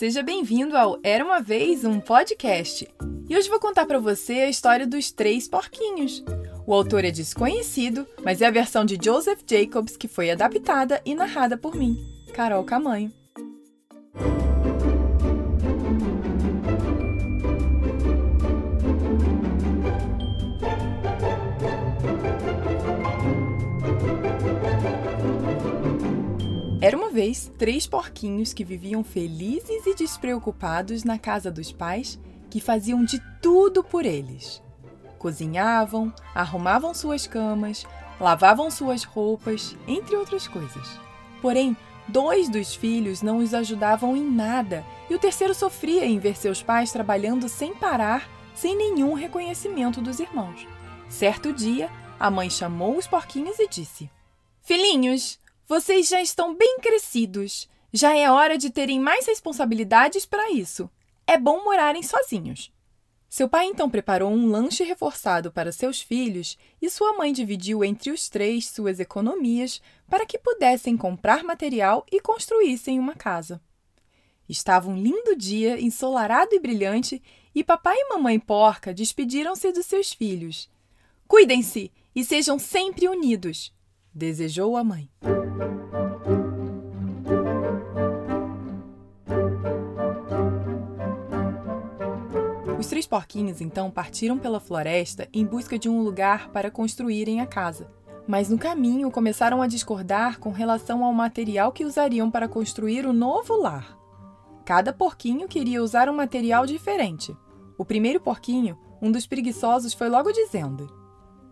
seja bem-vindo ao Era uma vez um podcast. E hoje vou contar para você a história dos três porquinhos. O autor é desconhecido, mas é a versão de Joseph Jacobs que foi adaptada e narrada por mim, Carol Camanho. Uma vez três porquinhos que viviam felizes e despreocupados na casa dos pais, que faziam de tudo por eles. Cozinhavam, arrumavam suas camas, lavavam suas roupas, entre outras coisas. Porém, dois dos filhos não os ajudavam em nada e o terceiro sofria em ver seus pais trabalhando sem parar, sem nenhum reconhecimento dos irmãos. Certo dia, a mãe chamou os porquinhos e disse: Filhinhos, vocês já estão bem crescidos. Já é hora de terem mais responsabilidades para isso. É bom morarem sozinhos. Seu pai então preparou um lanche reforçado para seus filhos e sua mãe dividiu entre os três suas economias para que pudessem comprar material e construíssem uma casa. Estava um lindo dia, ensolarado e brilhante, e papai e mamãe porca despediram-se dos seus filhos. Cuidem-se e sejam sempre unidos, desejou a mãe. Os três porquinhos então partiram pela floresta em busca de um lugar para construírem a casa. Mas no caminho começaram a discordar com relação ao material que usariam para construir o novo lar. Cada porquinho queria usar um material diferente. O primeiro porquinho, um dos preguiçosos, foi logo dizendo: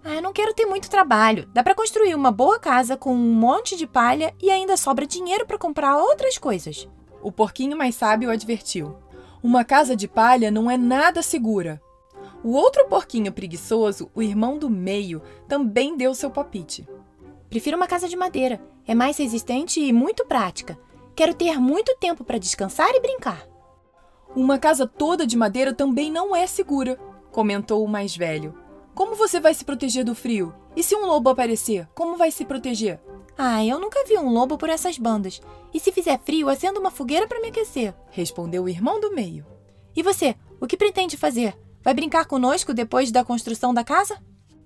ah, eu não quero ter muito trabalho. Dá para construir uma boa casa com um monte de palha e ainda sobra dinheiro para comprar outras coisas. O porquinho mais sábio advertiu: Uma casa de palha não é nada segura. O outro porquinho preguiçoso, o irmão do meio, também deu seu palpite. Prefiro uma casa de madeira. É mais resistente e muito prática. Quero ter muito tempo para descansar e brincar. Uma casa toda de madeira também não é segura, comentou o mais velho. Como você vai se proteger do frio? E se um lobo aparecer, como vai se proteger? Ah, eu nunca vi um lobo por essas bandas. E se fizer frio, acendo uma fogueira para me aquecer, respondeu o irmão do meio. E você, o que pretende fazer? Vai brincar conosco depois da construção da casa?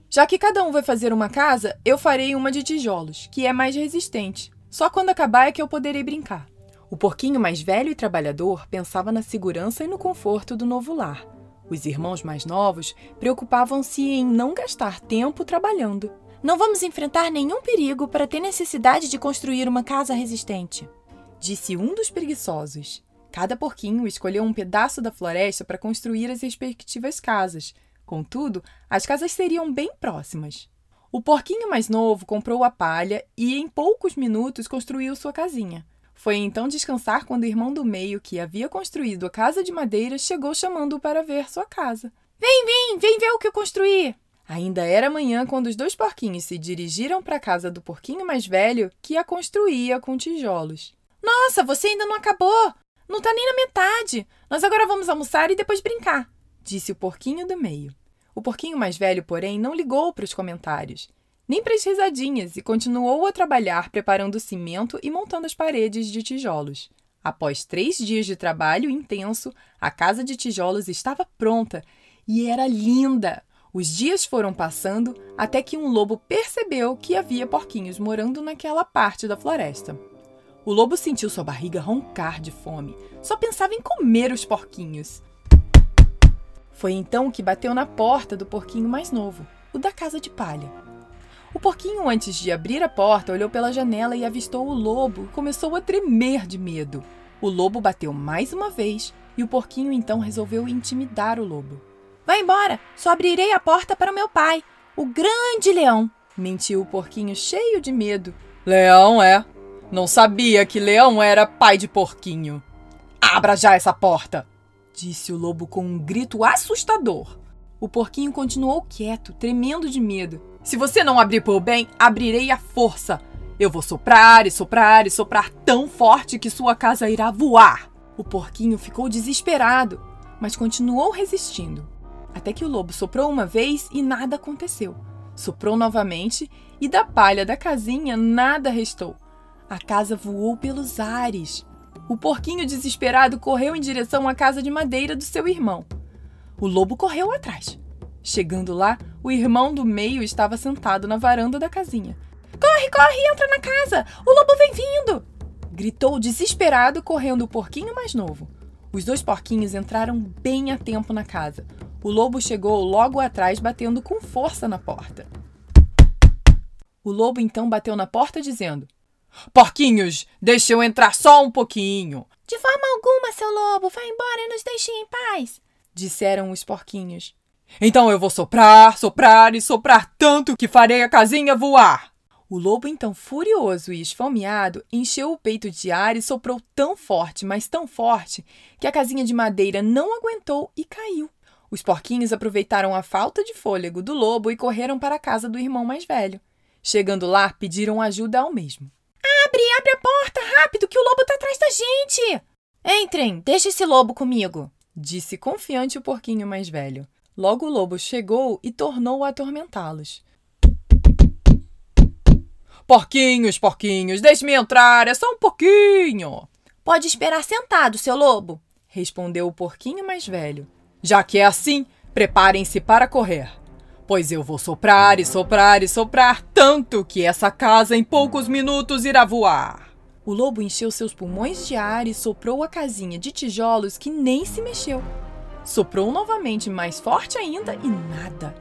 Já que cada um vai fazer uma casa, eu farei uma de tijolos, que é mais resistente. Só quando acabar é que eu poderei brincar. O porquinho mais velho e trabalhador pensava na segurança e no conforto do novo lar. Os irmãos mais novos preocupavam-se em não gastar tempo trabalhando. Não vamos enfrentar nenhum perigo para ter necessidade de construir uma casa resistente, disse um dos preguiçosos. Cada porquinho escolheu um pedaço da floresta para construir as respectivas casas. Contudo, as casas seriam bem próximas. O porquinho mais novo comprou a palha e, em poucos minutos, construiu sua casinha. Foi então descansar quando o irmão do meio, que havia construído a casa de madeira, chegou chamando-o para ver sua casa. Vem, vem, vem ver o que eu construí! Ainda era manhã quando os dois porquinhos se dirigiram para a casa do porquinho mais velho, que a construía com tijolos. Nossa, você ainda não acabou! Não está nem na metade! Nós agora vamos almoçar e depois brincar, disse o porquinho do meio. O porquinho mais velho, porém, não ligou para os comentários nem para as risadinhas e continuou a trabalhar preparando cimento e montando as paredes de tijolos. Após três dias de trabalho intenso, a casa de tijolos estava pronta e era linda. Os dias foram passando até que um lobo percebeu que havia porquinhos morando naquela parte da floresta. O lobo sentiu sua barriga roncar de fome. Só pensava em comer os porquinhos. Foi então que bateu na porta do porquinho mais novo, o da casa de palha. O porquinho, antes de abrir a porta, olhou pela janela e avistou o lobo e começou a tremer de medo. O lobo bateu mais uma vez e o porquinho então resolveu intimidar o lobo. Vai embora, só abrirei a porta para o meu pai, o grande leão, mentiu o porquinho cheio de medo. Leão é? Não sabia que leão era pai de porquinho. Abra já essa porta! disse o lobo com um grito assustador. O porquinho continuou quieto, tremendo de medo. Se você não abrir por bem, abrirei à força. Eu vou soprar e soprar e soprar tão forte que sua casa irá voar. O porquinho ficou desesperado, mas continuou resistindo. Até que o lobo soprou uma vez e nada aconteceu. Soprou novamente e da palha da casinha nada restou. A casa voou pelos ares. O porquinho desesperado correu em direção à casa de madeira do seu irmão. O lobo correu atrás. Chegando lá, o irmão do meio estava sentado na varanda da casinha. Corre, corre, entra na casa! O lobo vem vindo! Gritou desesperado, correndo o porquinho mais novo. Os dois porquinhos entraram bem a tempo na casa. O lobo chegou logo atrás, batendo com força na porta. O lobo então bateu na porta, dizendo: Porquinhos, deixa eu entrar só um pouquinho. De forma alguma, seu lobo, vá embora e nos deixe em paz, disseram os porquinhos. Então eu vou soprar, soprar e soprar tanto que farei a casinha voar. O lobo, então furioso e esfomeado, encheu o peito de ar e soprou tão forte, mas tão forte, que a casinha de madeira não aguentou e caiu. Os porquinhos aproveitaram a falta de fôlego do lobo e correram para a casa do irmão mais velho. Chegando lá, pediram ajuda ao mesmo. Abre, abre a porta, rápido, que o lobo está atrás da gente! Entrem, deixe esse lobo comigo, disse confiante o porquinho mais velho. Logo o lobo chegou e tornou a atormentá-los. Porquinhos, porquinhos, deixe-me entrar, é só um pouquinho. Pode esperar sentado, seu lobo, respondeu o porquinho mais velho. Já que é assim, preparem-se para correr, pois eu vou soprar e soprar e soprar tanto que essa casa em poucos minutos irá voar. O lobo encheu seus pulmões de ar e soprou a casinha de tijolos que nem se mexeu. Soprou novamente mais forte ainda e nada.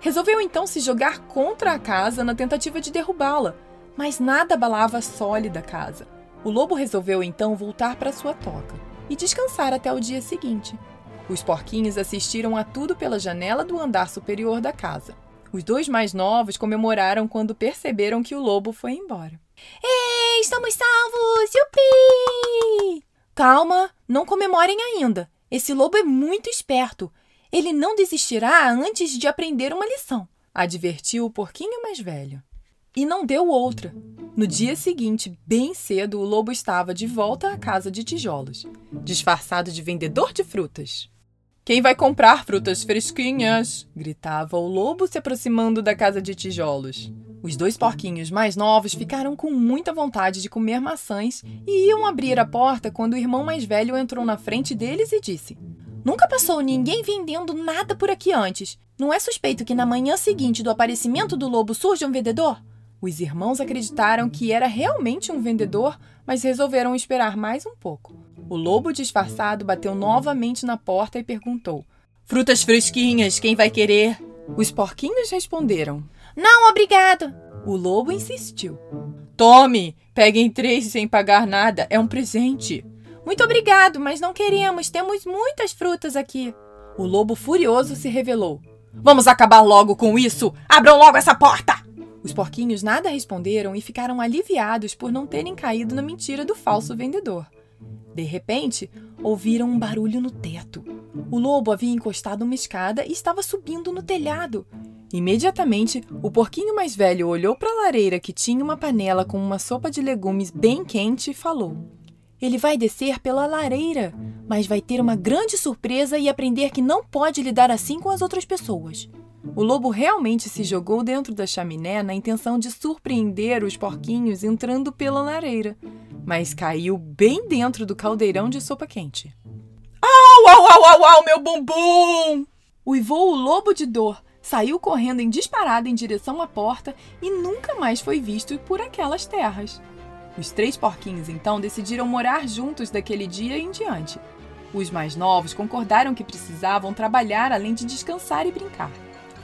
Resolveu então se jogar contra a casa na tentativa de derrubá-la, mas nada abalava a sólida casa. O lobo resolveu então voltar para sua toca e descansar até o dia seguinte. Os porquinhos assistiram a tudo pela janela do andar superior da casa. Os dois mais novos comemoraram quando perceberam que o lobo foi embora. Ei, estamos salvos! Yupi! Calma, não comemorem ainda. Esse lobo é muito esperto. Ele não desistirá antes de aprender uma lição, advertiu o porquinho mais velho. E não deu outra. No dia seguinte, bem cedo, o lobo estava de volta à casa de tijolos, disfarçado de vendedor de frutas. Quem vai comprar frutas fresquinhas? gritava o lobo se aproximando da casa de tijolos. Os dois porquinhos mais novos ficaram com muita vontade de comer maçãs e iam abrir a porta quando o irmão mais velho entrou na frente deles e disse: Nunca passou ninguém vendendo nada por aqui antes. Não é suspeito que na manhã seguinte do aparecimento do lobo surja um vendedor? Os irmãos acreditaram que era realmente um vendedor, mas resolveram esperar mais um pouco. O lobo disfarçado bateu novamente na porta e perguntou: Frutas fresquinhas, quem vai querer? Os porquinhos responderam: não, obrigado. O lobo insistiu. Tome, peguem três sem pagar nada. É um presente. Muito obrigado, mas não queremos. Temos muitas frutas aqui. O lobo furioso se revelou. Vamos acabar logo com isso! Abram logo essa porta! Os porquinhos nada responderam e ficaram aliviados por não terem caído na mentira do falso vendedor. De repente, ouviram um barulho no teto. O lobo havia encostado uma escada e estava subindo no telhado. Imediatamente, o porquinho mais velho olhou para a lareira que tinha uma panela com uma sopa de legumes bem quente e falou: Ele vai descer pela lareira, mas vai ter uma grande surpresa e aprender que não pode lidar assim com as outras pessoas. O lobo realmente se jogou dentro da chaminé na intenção de surpreender os porquinhos entrando pela lareira, mas caiu bem dentro do caldeirão de sopa quente. Au, au, au, au, meu bumbum! Uivou o lobo de dor, saiu correndo em disparada em direção à porta e nunca mais foi visto por aquelas terras. Os três porquinhos então decidiram morar juntos daquele dia em diante. Os mais novos concordaram que precisavam trabalhar além de descansar e brincar.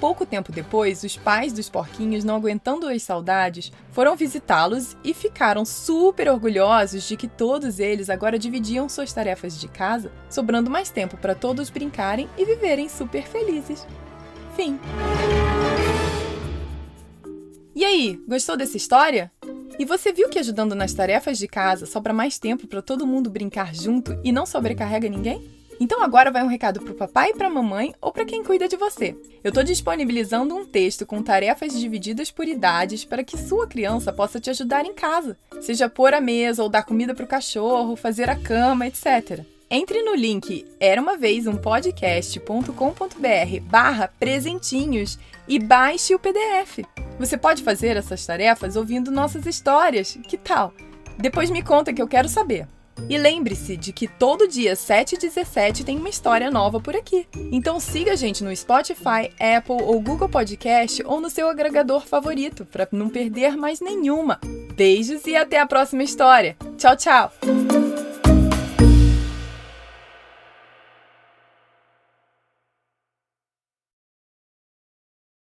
Pouco tempo depois, os pais dos porquinhos, não aguentando as saudades, foram visitá-los e ficaram super orgulhosos de que todos eles agora dividiam suas tarefas de casa, sobrando mais tempo para todos brincarem e viverem super felizes. Fim. E aí, gostou dessa história? E você viu que ajudando nas tarefas de casa sobra mais tempo para todo mundo brincar junto e não sobrecarrega ninguém? Então agora vai um recado para o papai e para a mamãe ou para quem cuida de você. Eu estou disponibilizando um texto com tarefas divididas por idades para que sua criança possa te ajudar em casa, seja pôr a mesa ou dar comida para o cachorro, fazer a cama, etc. Entre no link era uma vez um barra presentinhos e baixe o PDF. Você pode fazer essas tarefas ouvindo nossas histórias. Que tal? Depois me conta que eu quero saber. E lembre-se de que todo dia 7 e 17 tem uma história nova por aqui. Então siga a gente no Spotify, Apple ou Google Podcast ou no seu agregador favorito para não perder mais nenhuma. Beijos e até a próxima história. Tchau, tchau!